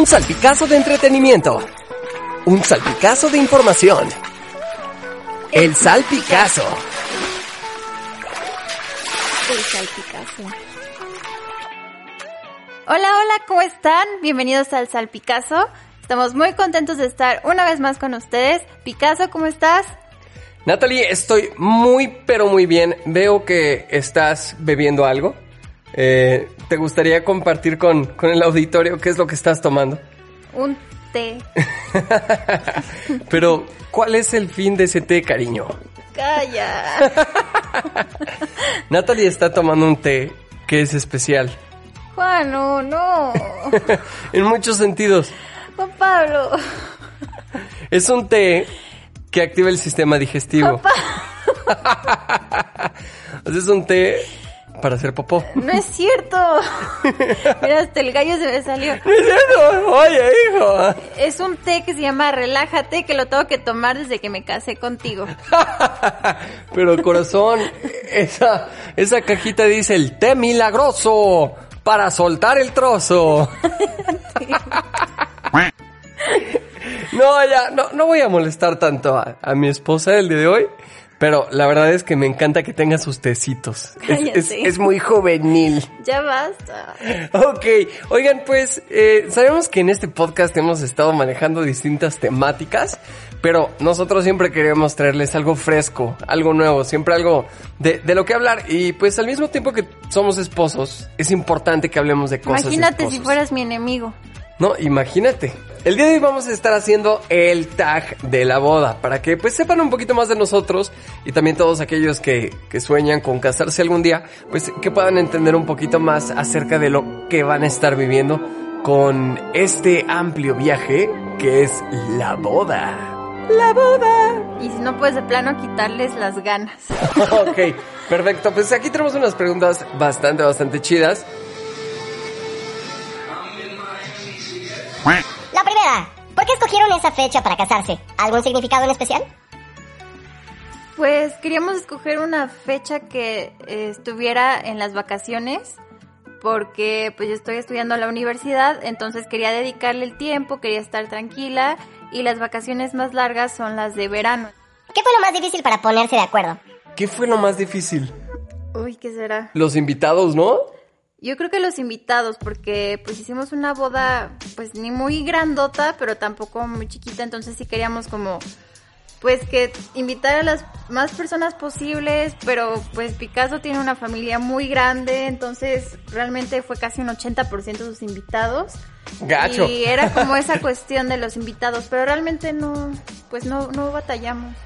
Un salpicazo de entretenimiento. Un salpicazo de información. El salpicazo. El salpicazo. Hola, hola, ¿cómo están? Bienvenidos al Salpicazo. Estamos muy contentos de estar una vez más con ustedes. Picasso, ¿cómo estás? Natalie, estoy muy, pero muy bien. Veo que estás bebiendo algo. Eh, ¿Te gustaría compartir con, con el auditorio qué es lo que estás tomando? Un té. Pero, ¿cuál es el fin de ese té, cariño? Calla. Natalie está tomando un té que es especial. Juan, no, no. en muchos sentidos. Juan Pablo. Es un té que activa el sistema digestivo. O sea, es un té para hacer popó. No es cierto. Mira, hasta el gallo se me salió. No es cierto. Oye, hijo. Es un té que se llama Relájate, que lo tengo que tomar desde que me casé contigo. Pero corazón, esa, esa cajita dice el té milagroso para soltar el trozo. No, ya, no, no voy a molestar tanto a, a mi esposa el día de hoy. Pero la verdad es que me encanta que tenga sus tecitos. Es, es, muy juvenil. Ya basta. Ok, oigan, pues eh, sabemos que en este podcast hemos estado manejando distintas temáticas, pero nosotros siempre queremos traerles algo fresco, algo nuevo, siempre algo de, de lo que hablar. Y pues al mismo tiempo que somos esposos, es importante que hablemos de cosas. de Imagínate si fueras mi enemigo. No, imagínate. El día de hoy vamos a estar haciendo el tag de la boda para que pues sepan un poquito más de nosotros y también todos aquellos que, que sueñan con casarse algún día, pues que puedan entender un poquito más acerca de lo que van a estar viviendo con este amplio viaje que es la boda. La boda. Y si no puedes de plano quitarles las ganas. ok, perfecto. Pues aquí tenemos unas preguntas bastante, bastante chidas. La primera, ¿por qué escogieron esa fecha para casarse? ¿Algún significado en especial? Pues queríamos escoger una fecha que eh, estuviera en las vacaciones porque pues yo estoy estudiando en la universidad, entonces quería dedicarle el tiempo, quería estar tranquila y las vacaciones más largas son las de verano. ¿Qué fue lo más difícil para ponerse de acuerdo? ¿Qué fue lo más difícil? Uy, ¿qué será? Los invitados, ¿no? Yo creo que los invitados, porque pues hicimos una boda pues ni muy grandota, pero tampoco muy chiquita, entonces sí queríamos como pues que invitar a las más personas posibles, pero pues Picasso tiene una familia muy grande, entonces realmente fue casi un 80% de sus invitados. Gacho. Y era como esa cuestión de los invitados, pero realmente no, pues no, no batallamos.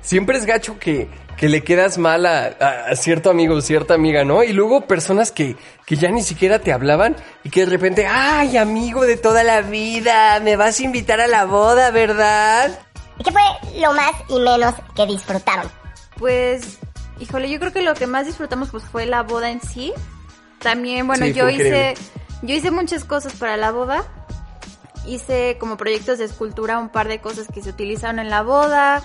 Siempre es gacho que, que le quedas mal a, cierto amigo o cierta amiga, ¿no? Y luego personas que, que ya ni siquiera te hablaban y que de repente, ay, amigo de toda la vida, me vas a invitar a la boda, ¿verdad? ¿Y qué fue lo más y menos que disfrutaron? Pues, híjole, yo creo que lo que más disfrutamos pues fue la boda en sí. También, bueno, Sí, yo hice, yo hice muchas cosas para la boda. Hice como proyectos de escultura un par de cosas que se utilizaron en la boda.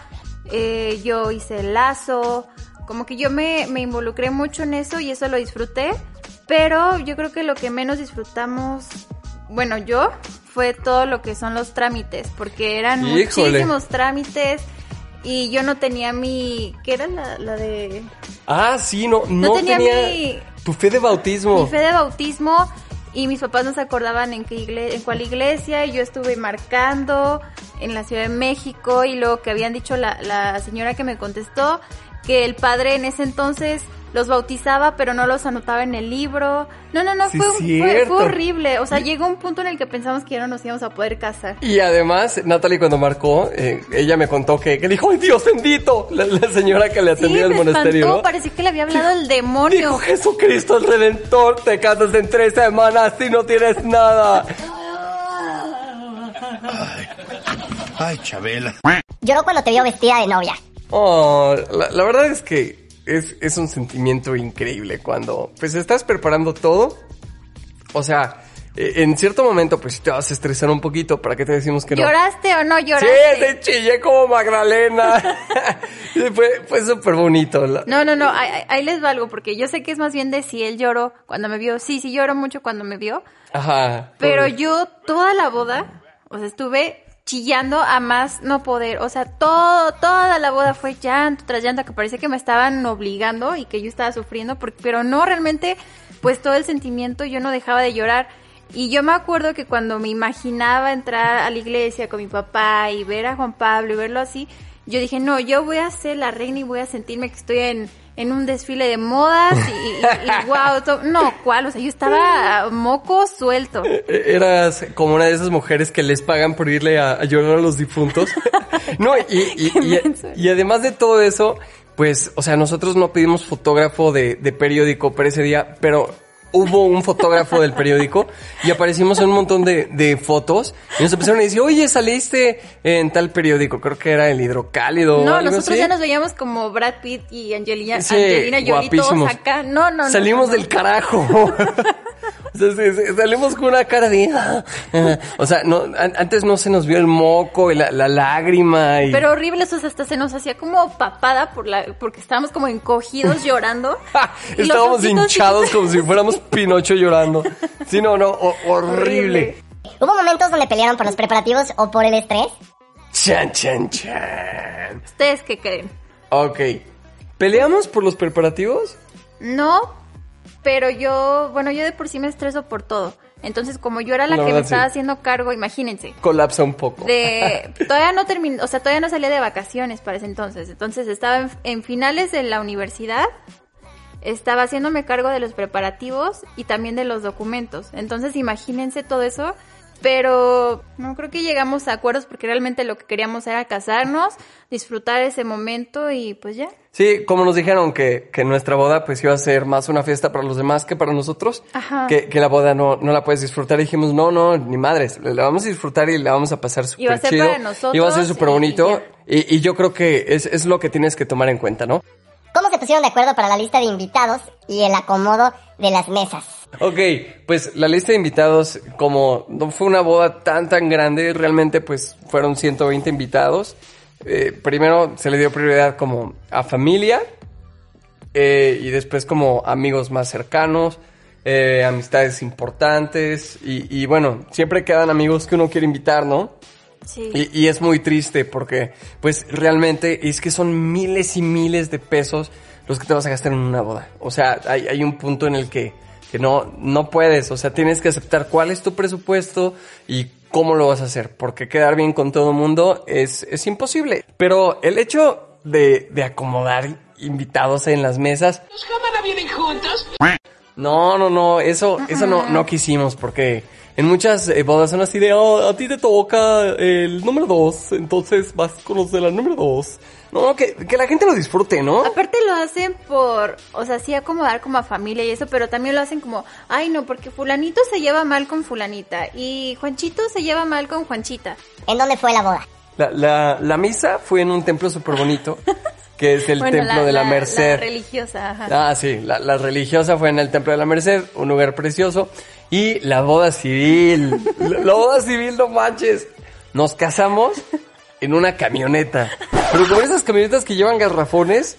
Eh, yo hice el lazo. Como que yo me, me involucré mucho en eso y eso lo disfruté. Pero yo creo que lo que menos disfrutamos, bueno, yo, fue todo lo que son los trámites. Porque eran Híjole. muchísimos trámites. Y yo no tenía mi... ¿Qué era la, la de...? Ah, sí, no, no, tenía tenía, mi- tu fe de bautismo. Mi fe de bautismo. Y mis papás no se acordaban en, qué igle- en cuál iglesia. Y yo estuve marcando en la Ciudad de México. Y luego que habían dicho la, la señora que me contestó que el padre en ese entonces los bautizaba, pero no los anotaba en el libro. No, no, no, Sí, fue, un- fue, cierto. fue horrible. O sea, llegó un punto en el que pensamos que ya no nos íbamos a poder casar. Y además, Natalie cuando marcó, eh, ella me contó que, que dijo, ¡ay, Dios bendito! La, la señora que le Sí, atendía me al monasterio, espantó, ¿no? parecía que le había hablado el demonio. Dijo Jesucristo el Redentor, te casas en tres semanas y no tienes nada. Ay, Chabela. Lloró cuando te vio vestida de novia. Oh, la, la verdad es que es, es un sentimiento increíble cuando pues estás preparando todo. O sea, eh, en cierto momento, pues sí te vas a estresar un poquito. ¿Para qué te decimos que no? ¿Lloraste o no Sí, lloraste? te chillé como Magdalena. Sí, fue fue súper bonito. No, no, no, ahí, ahí- les va algo, porque yo sé que es más bien de si él lloró cuando me vio. Sí, sí lloró mucho cuando me vio, Ajá. pero pobre. yo toda la boda, o sea, estuve chillando a más no poder. O sea, todo, toda la boda fue llanto tras llanto, que parecía que me estaban obligando y que yo estaba sufriendo, porque, pero no realmente, pues todo el sentimiento yo no dejaba de llorar. Y yo me acuerdo que cuando me imaginaba entrar a la iglesia con mi papá y ver a Juan Pablo y verlo así, yo dije, no, yo voy a ser la reina y voy a sentirme que estoy en, en un desfile de modas y, y wow, no, ¿cuál? O sea, yo estaba moco suelto. Eh, Eras como una de esas mujeres que les pagan por irle a, a llorar a los difuntos. no, y, y- y además de todo eso, pues, o sea, nosotros no pedimos fotógrafo de, de periódico para ese día, pero hubo un fotógrafo del periódico y aparecimos en un montón de, de fotos y nos empezaron a decir, oye, saliste en tal periódico, creo que era el hidrocálido. o No, algo nosotros así". ya nos veíamos como Brad Pitt y Angelina, Sí, Angelina Jolie todos acá. No, no, no. Salimos no, no. del carajo. O sea, sí, sí, salimos con una cara de... ah. O sea, no, an- antes no se nos vio el moco y la, la lágrima y... Pero horrible, eso hasta se nos hacía como papada por la, porque estábamos como encogidos llorando. Estábamos hinchados como si fuéramos Pinocho llorando. Sí, no, no, ho- horrible. ¿Hubo momentos donde pelearon por los preparativos o por el estrés? Chan, chan, chan. ¿Ustedes qué creen? Ok. ¿Peleamos por los preparativos? No, pero yo, bueno, yo de por sí me estreso por todo. Entonces, como yo era la, La que me estaba haciendo cargo, imagínense. Colapsa un poco. De, todavía no terminé, o sea, todavía no salía de vacaciones para ese entonces. Entonces estaba en, en finales de la universidad, estaba haciéndome cargo de los preparativos y también de los documentos. Entonces imagínense todo eso, pero no creo que llegamos a acuerdos porque realmente lo que queríamos era casarnos, disfrutar ese momento y pues ya. Sí, como nos dijeron que, que nuestra boda pues iba a ser más una fiesta para los demás que para nosotros, Ajá. que, que la boda no, no la puedes disfrutar. Y dijimos, no, no, ni madres, la vamos a disfrutar y la vamos a pasar Y va a súper ser chido. para nosotros Y va a ser súper y bonito. ya. Y, y yo creo que es, es lo que tienes que tomar en cuenta, ¿no? ¿Cómo se pusieron de acuerdo para la lista de invitados y el acomodo de las mesas? Ok, pues la lista de invitados, como no fue una boda tan tan grande, realmente pues fueron 120 invitados. Eh, primero se le dio prioridad como a familia eh, y después como amigos más cercanos, eh, amistades importantes y, y bueno, siempre quedan amigos que uno quiere invitar, ¿no? Sí. Y, y es muy triste porque, pues, realmente es que son miles y miles de pesos los que te vas a gastar en una boda. O sea, hay, hay un punto en el que, que no, no puedes. O sea, tienes que aceptar cuál es tu presupuesto y cómo lo vas a hacer. Porque quedar bien con todo el mundo es, es imposible. Pero el hecho de, de acomodar invitados en las mesas. ¿Los cámara vienen juntos? No, no, no, eso, eso no, no quisimos porque en muchas eh, bodas son así de, "Oh, a ti te toca el número dos, entonces vas con los de la número dos. No, que, que la gente lo disfrute, ¿no? Aparte lo hacen por, o sea, sí acomodar como a familia y eso, pero también lo hacen como, ay no, porque fulanito se lleva mal con fulanita y Juanchito se lleva mal con Juanchita. ¿En dónde fue la boda? La, la, la misa fue en un templo súper bonito, que es el Bueno, templo de la, Merced. La religiosa, ajá. Ah, sí, la, la religiosa fue en el Templo de la Merced, un lugar precioso. Y la boda civil, la, boda civil, no manches. Nos casamos en una camioneta. Pero con esas camionetas que llevan garrafones,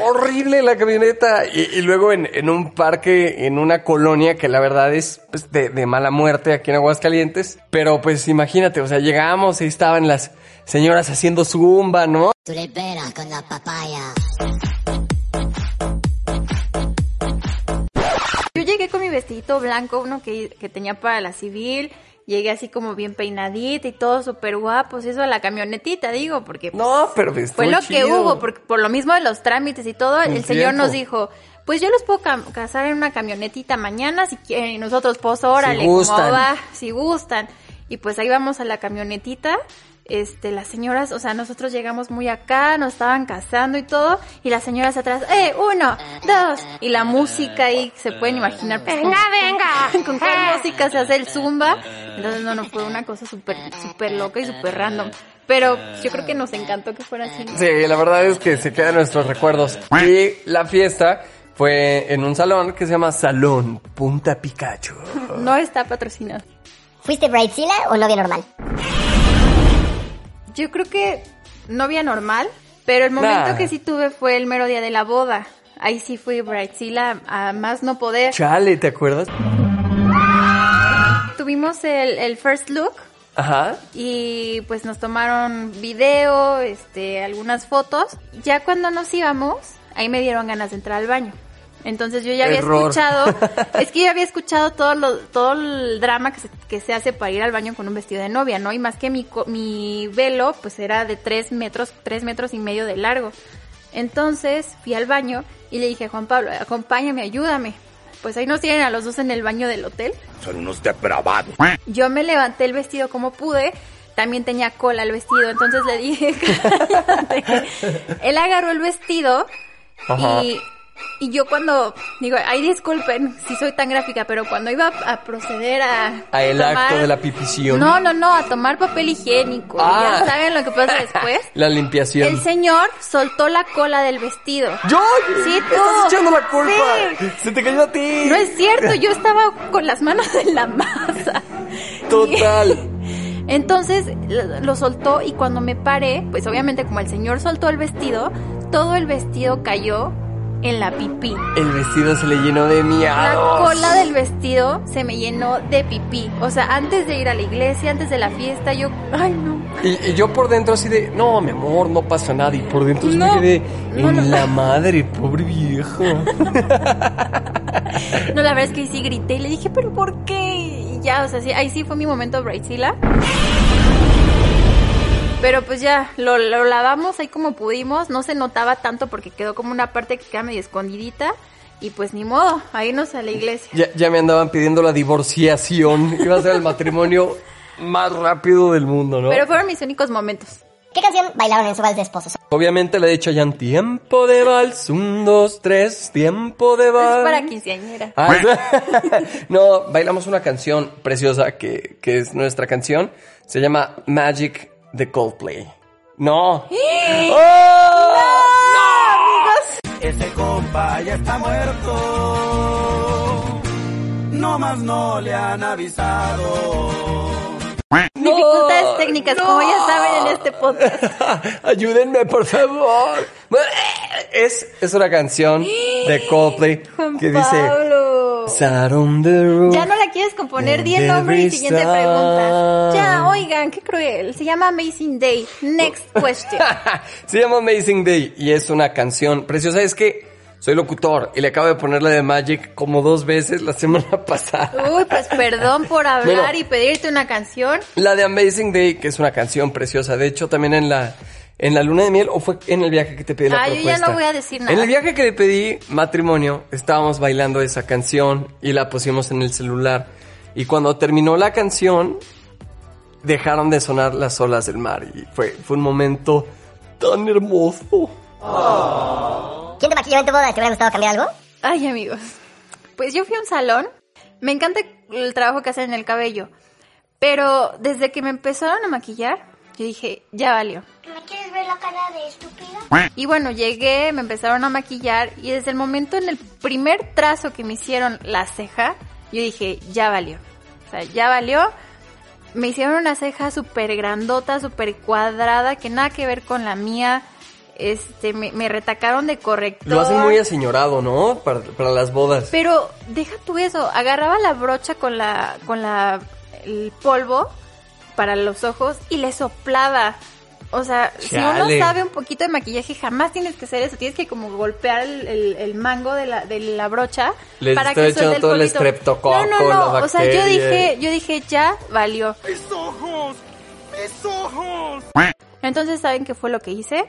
horrible la camioneta. Y, luego en, un parque, en una colonia que la verdad es pues, de, mala muerte aquí en Aguascalientes. Pero pues imagínate, o sea, llegamos y estaban las señoras haciendo zumba, ¿no? Peras con la papaya. Vestidito blanco, uno que, que tenía para la civil, llegué así como bien peinadita y todo súper guapos, eso a la camionetita, digo, porque pues, No, pero fue lo que hubo, porque por lo mismo de los trámites y todo, el señor nos dijo, pues yo los puedo casar en una camionetita mañana si quieren, y nosotros, pues órale, como gustan. va, si gustan. Y pues ahí vamos a la camionetita, este, las señoras, o sea, nosotros llegamos muy acá, nos estaban casando y todo, y las señoras atrás, eh, uno, dos, y la música ahí, se pueden imaginar, pues, venga, venga, con cuál música se hace el zumba, entonces no, no, fue una cosa súper, súper loca y súper random, pero yo creo que nos encantó que fuera así. Sí, la verdad es que se quedan nuestros recuerdos. Y la fiesta Fue en un salón que se llama Salón Punta Pikachu. No está patrocinado. ¿Fuiste Bridezilla o novia normal? Yo creo que novia normal, pero el momento Nah. que sí tuve fue el mero día de la boda. Ahí sí fui Bridezilla a más no poder. Chale, ¿te acuerdas? Tuvimos el, el first look Ajá. y pues nos tomaron video, este, algunas fotos. Ya cuando nos íbamos, ahí me dieron ganas de entrar al baño. Entonces yo ya había Error. escuchado, es que yo había escuchado todo lo, todo el drama que se, que se hace para ir al baño con un vestido de novia, ¿no? Y más que mi, co- mi velo, pues era de tres metros, tres metros y medio de largo. Entonces fui al baño y le dije a Juan Pablo, acompáñame, ayúdame. Pues ahí nos tienen a los dos en el baño del hotel. Son unos depravados. Yo me levanté el vestido como pude. También tenía cola el vestido, entonces le dije, cállate. Él agarró el vestido Ajá. y, y yo cuando, digo, ay disculpen si soy tan gráfica, pero cuando iba a proceder a... A el tomar- acto de la pipición. No, no, no, a tomar papel higiénico. Ah. Ya saben lo que pasa después. La limpiación. El señor soltó la cola del vestido. ¡Yo! Sí, tú. ¡Estás echando la culpa! Sí. ¡Se te cayó a ti! No es cierto, yo estaba con las manos en la masa. Total. Entonces lo, lo soltó y cuando me paré, pues obviamente como el señor soltó el vestido, todo el vestido cayó en la pipí. El vestido se le llenó de La miados. cola del vestido se me llenó de pipí. O sea, antes de ir a la iglesia, antes de la fiesta, yo, ay no. Y, y yo por dentro así de, no, mi amor, no pasa nada. Y por dentro No. me quedé, No, en no. la madre, pobre viejo. No, la verdad es que sí grité y le dije, pero ¿por qué? Y ya, o sea, sí, ahí sí fue mi momento Bridezilla. Pero pues ya, lo, lo lavamos ahí como pudimos. No se notaba tanto porque quedó como una parte que queda medio escondidita. Y pues ni modo, a irnos a la iglesia. ya, ya me andaban pidiendo la divorciación. Iba a ser el matrimonio más rápido del mundo, ¿no? Pero fueron mis únicos momentos. ¿Qué canción bailaron en su vals de esposos? Obviamente le he dicho ya en tiempo de vals, un, dos, tres, tiempo de vals. Es para quinceañera. Ah, no, bailamos una canción preciosa que, que es nuestra canción. Se llama Magic de Coldplay. No. ¡Oh! Ese compa ya está muerto. No más no le han avisado. Dificultades técnicas, como ya saben en este podcast. Ayúdenme, por favor. Es, es una canción de Coldplay Juan que dice Pablo. Ya no la quieres componer, di el nombre y siguiente pregunta. Ya, oigan, qué cruel. Se llama Amazing Day. Next question. Se llama Amazing Day y es una canción preciosa. Es que soy locutor y le acabo de ponerle de Magic como dos veces la semana pasada. Uy, pues perdón por hablar Bueno. y pedirte una canción. La de Amazing Day, que es una canción preciosa. De hecho, también en la, en la luna de miel, o fue en el viaje que te pedí la Ah, yo ya propuesta. no voy a decir nada. En el viaje que le pedí matrimonio, estábamos bailando esa canción y la pusimos en el celular. Y cuando terminó la canción, dejaron de sonar las olas del mar. Y fue, fue un momento tan hermoso. ¿Quién te maquilló en tu boda? ¿Te hubiera gustado cambiar algo? Ay, amigos. Pues yo fui a un salón. Me encanta el trabajo que hacen en el cabello. Pero desde que me empezaron a maquillar, yo dije, ya valió. ¿Me la cara de estúpida? Y bueno, llegué, me empezaron a maquillar y desde el momento en el primer trazo que me hicieron la ceja, yo dije, ya valió. O sea, ya valió. Me hicieron una ceja súper grandota, súper cuadrada, que nada que ver con la mía. Este, me, me retacaron de corrector. Lo hacen muy aseñorado, ¿no? Para, para las bodas. Pero deja tú eso, agarraba la brocha con la con la el polvo para los ojos y le soplaba. O sea, si uno sabe un poquito de maquillaje, jamás tienes que hacer eso. Tienes que como golpear el, el- el mango de la, de la brocha Les para estoy que echando suelte todo el polvito. estreptococo, No, no, no. O sea, yo dije, yo dije, ya valió. ¡Mis ojos! ¡Mis ojos! Entonces, ¿saben qué fue lo que hice?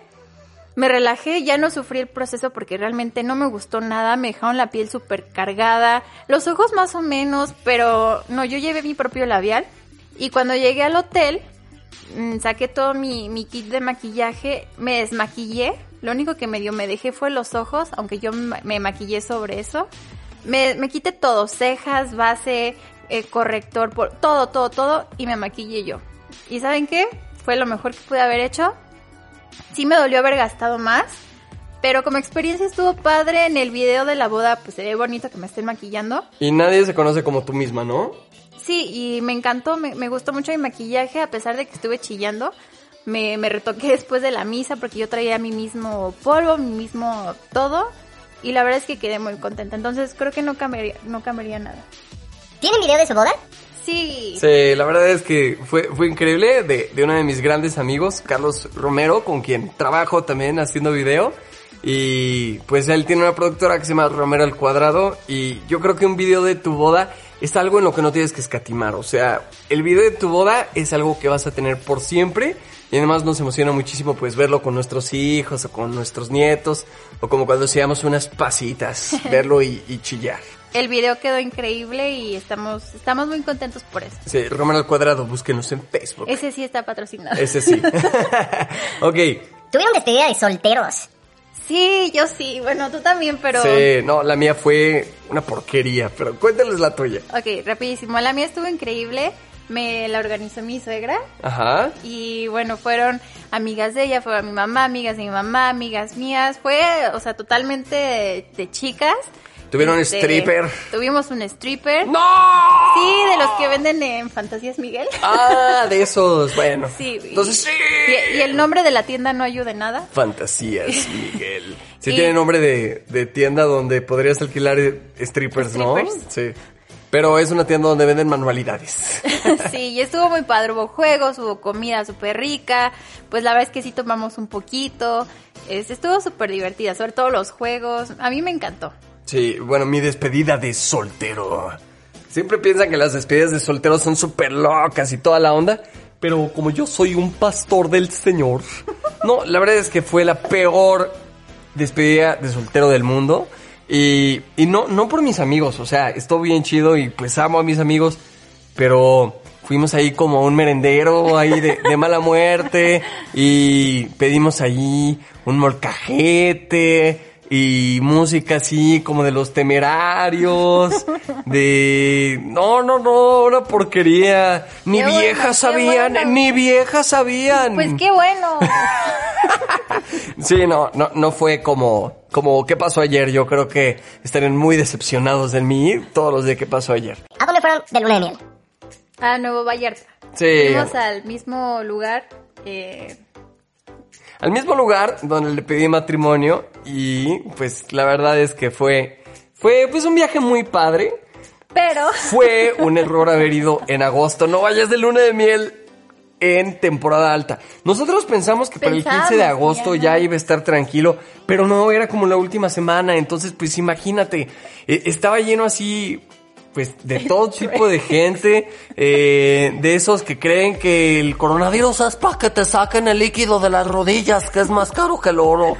Me relajé, ya no sufrí el proceso porque realmente no me gustó nada, me dejaron la piel súper cargada, los ojos más o menos, pero no, yo llevé mi propio labial y cuando llegué al hotel saqué todo mi, kit de maquillaje, me desmaquillé, lo único que me dio me dejé fue los ojos, aunque yo me maquillé sobre eso, me, me quité todo, cejas, base, eh, corrector, por, todo, todo, todo y me maquillé yo. ¿Y saben qué? Fue lo mejor que pude haber hecho. Sí me dolió haber gastado más, Pero como experiencia estuvo padre en el video de la boda, pues se ve bonito que me estén maquillando. Y nadie se conoce como tú misma, ¿no? Sí, y me encantó, me, me gustó mucho mi maquillaje, a pesar de que estuve chillando. Me, me retoqué después de la misa porque yo traía mi mismo polvo, mi mismo todo. Y la verdad es que quedé muy contenta. Entonces creo que no cambiaría, no cambiaría nada. ¿Tienen video de su boda? Sí. Sí, la verdad es que fue, fue increíble de, de uno de mis grandes amigos, Carlos Romero, con quien trabajo también haciendo video. Y pues él tiene una productora que se llama Romero al Cuadrado. Y yo creo que un video de tu boda es algo en lo que no tienes que escatimar. O sea, el video de tu boda es algo que vas a tener por siempre. Y además nos emociona muchísimo pues verlo con nuestros hijos o con nuestros nietos. O como cuando hacíamos unas pasitas, verlo y, y chillar. El video quedó increíble y estamos, estamos muy contentos por eso. Sí, Romero al Cuadrado, búsquenos en Facebook. Ese sí está patrocinado. Ese sí. ok. Tuvieron despedida de solteros. Sí, yo sí. Bueno, tú también, pero... Sí, no, la mía fue una porquería, pero cuéntales la tuya. Ok, rapidísimo. La mía estuvo increíble. Me la organizó mi suegra. Ajá. Y bueno, fueron amigas de ella, fueron mi mamá, amigas de mi mamá, amigas mías. Fue, o sea, totalmente de, de chicas. ¿Tuvieron Este, stripper? Tuvimos un stripper. ¡No! Sí, de los que venden en Fantasías Miguel. Ah, de esos, bueno. Sí. Entonces sí. Y, y el nombre de la tienda no ayuda en nada. Fantasías, Miguel. Sí Y- tiene nombre de, de tienda donde podrías alquilar eh, strippers, ¿no? Strippers. Sí. Pero es una tienda donde venden manualidades. sí, y estuvo muy padre. Hubo juegos, hubo comida súper rica. Pues la verdad es que sí tomamos un poquito. Es- estuvo súper divertida, sobre todo los juegos. A mí me encantó. Sí, bueno, mi despedida de soltero. Siempre piensan que las despedidas de soltero son súper locas y toda la onda. Pero como yo soy un pastor del Señor. No, la verdad es que fue la peor despedida de soltero del mundo. Y, y no, no por mis amigos, o sea, estuvo bien chido y pues amo a mis amigos. Pero fuimos ahí como a un merendero ahí de, de mala muerte. Y pedimos ahí un molcajete y música así como de los temerarios, de... No, no, no, una porquería. Ni bueno, viejas sabían, bueno. ni viejas sabían. Pues qué bueno. Sí, no, no, no fue como, como qué pasó ayer. Yo creo que estarían muy decepcionados de mí todos los de qué pasó ayer. ¿A dónde fueron de luna de miel? A Nuevo Vallarta. Sí. Fuimos al mismo lugar. eh, Al mismo lugar donde le pedí matrimonio y pues la verdad es que fue, fue pues un viaje muy padre. pero Fue un error haber ido en agosto. No vayas de luna de miel en temporada alta. Nosotros pensamos que para el 15 de agosto ya iba a estar tranquilo, pero no, era como la última semana. Entonces, pues imagínate, eh, estaba lleno así, pues de todo tipo de gente, eh, de esos que creen que el coronavirus es para que te saquen el líquido de las rodillas, que es más caro que el oro.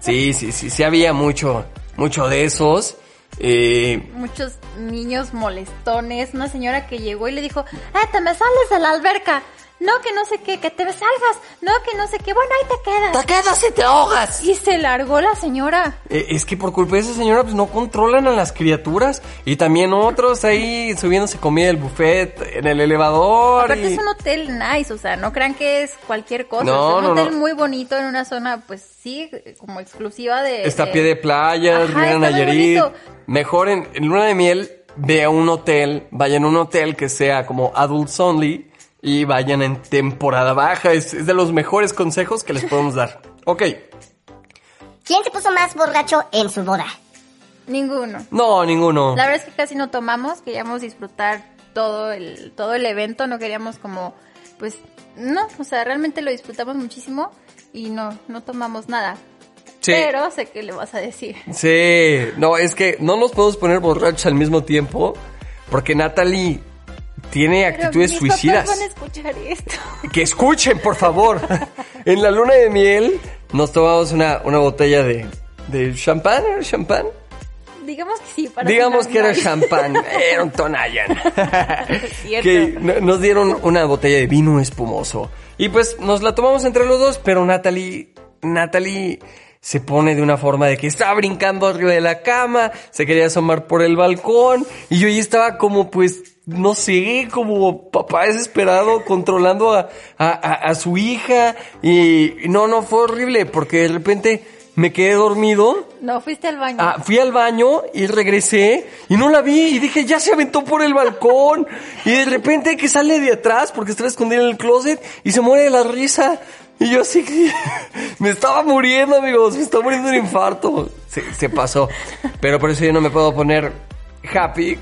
Sí, sí, sí, sí había mucho, mucho de esos. Eh, muchos niños molestones. Una señora que llegó y le dijo, ah, te me sales de la alberca. No, que no sé qué, que te me salgas. No, que no sé qué. Bueno, ahí te quedas. te quedas y te ahogas. Y se largó la señora. Eh, Es que por culpa de esa señora pues no controlan a las criaturas y también otros ahí subiéndose comida del buffet en el elevador. Aparte y- es un hotel nice, o sea, no crean que es cualquier cosa. No, es un no, hotel no. muy bonito en una zona, pues sí, como exclusiva de... Está a pie de playa, Ajá, Riviera está muy Nayarit. Mejor en, en luna de miel, ve a un hotel, vayan a un hotel que sea como adults only y vayan en temporada baja. Es, es de los mejores consejos que les podemos dar. Ok. ¿Quién se puso más borracho en su boda? Ninguno. No, ninguno. La verdad es que casi no tomamos, queríamos disfrutar todo el, todo el evento, no queríamos como, pues, no, o sea, realmente lo disfrutamos muchísimo y no, no tomamos nada. Sí. Pero sé que le vas a decir. Sí, no, es que no nos podemos poner borrachos al mismo tiempo porque Natalie tiene Pero actitudes mis suicidas. papás van a escuchar esto. Que escuchen, por favor. en la luna de miel nos tomamos una, una botella de, de champán, ¿era champán? Digamos que sí, para Digamos que era champán, era un Tonayan. cierto. que no- nos dieron una botella de vino espumoso. Y pues nos la tomamos entre los dos, pero Natalie, Natalie se pone de una forma de que estaba brincando arriba de la cama, se quería asomar por el balcón, y yo ahí estaba como pues, no sé, como papá desesperado controlando a, a, a- a su hija, y no, no, fue horrible, porque de repente me quedé dormido. No, fuiste al baño. Ah, fui al baño y regresé y no la vi y dije, ya se aventó por el balcón. Y de repente que sale de atrás porque estaba escondida en el closet y se muere de la risa. Y yo así, me estaba muriendo, amigos, me estaba muriendo de un infarto. Se, se pasó. Pero por eso yo no me puedo poner happy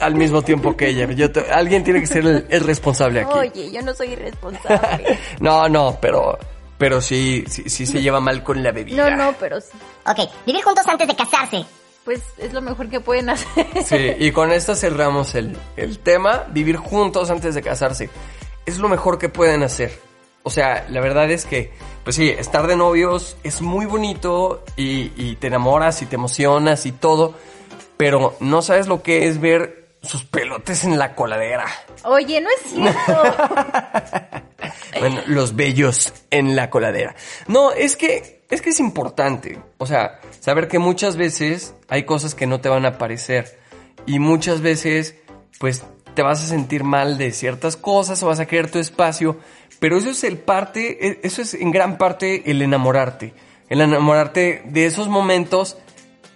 al mismo tiempo que ella. Yo te- alguien tiene que ser el, el responsable aquí. Oye, yo no soy irresponsable. No, no, pero, pero sí, sí, sí se lleva mal con la bebida. no, no, pero sí. Ok, vivir juntos antes de casarse. Pues es lo mejor que pueden hacer. Sí, y con esto cerramos el, el tema, vivir juntos antes de casarse. Es lo mejor que pueden hacer. O sea, la verdad es que, pues sí, estar de novios es muy bonito y, y te enamoras y te emocionas y todo, pero no sabes lo que es ver sus pelotes en la coladera. Oye, no es cierto. Bueno, los bellos en la coladera. No, es que, es que es importante. O sea, saber que muchas veces hay cosas que no te van a parecer. Y muchas veces, pues, te vas a sentir mal de ciertas cosas o vas a querer tu espacio. Pero eso es el parte, e- eso es en gran parte el enamorarte. El enamorarte de esos momentos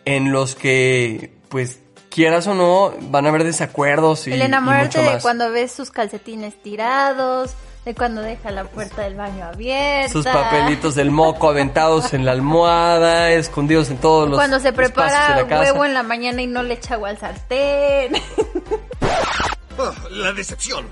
en los que, pues, quieras o no, van a haber desacuerdos y El y enamorarte de cuando ves sus calcetines tirados, de cuando deja la puerta del baño abierta. Sus papelitos del moco aventados en la almohada, escondidos en todos los Cuando se prepara de la casa. huevo en la mañana y no le echa agua al sartén. Oh, la decepción.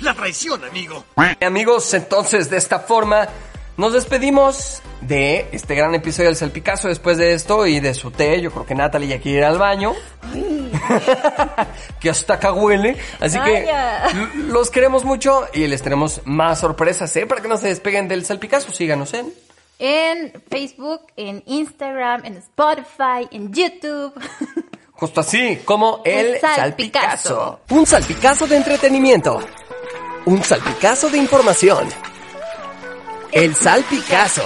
La traición, amigo. Amigos, entonces de esta forma nos despedimos de este gran episodio del Salpicazo después de esto y de su té. Yo creo que Natalie ya quiere ir al baño. que hasta acá huele. Así Vaya. que los queremos mucho y les tenemos más sorpresas, ¿eh? Para que no se despeguen del Salpicazo. Síganos en... en Facebook, en Instagram, en Spotify, en YouTube. Justo así, como el salpicazo. salpicazo. Un salpicazo de entretenimiento. Un salpicazo de información. El salpicazo.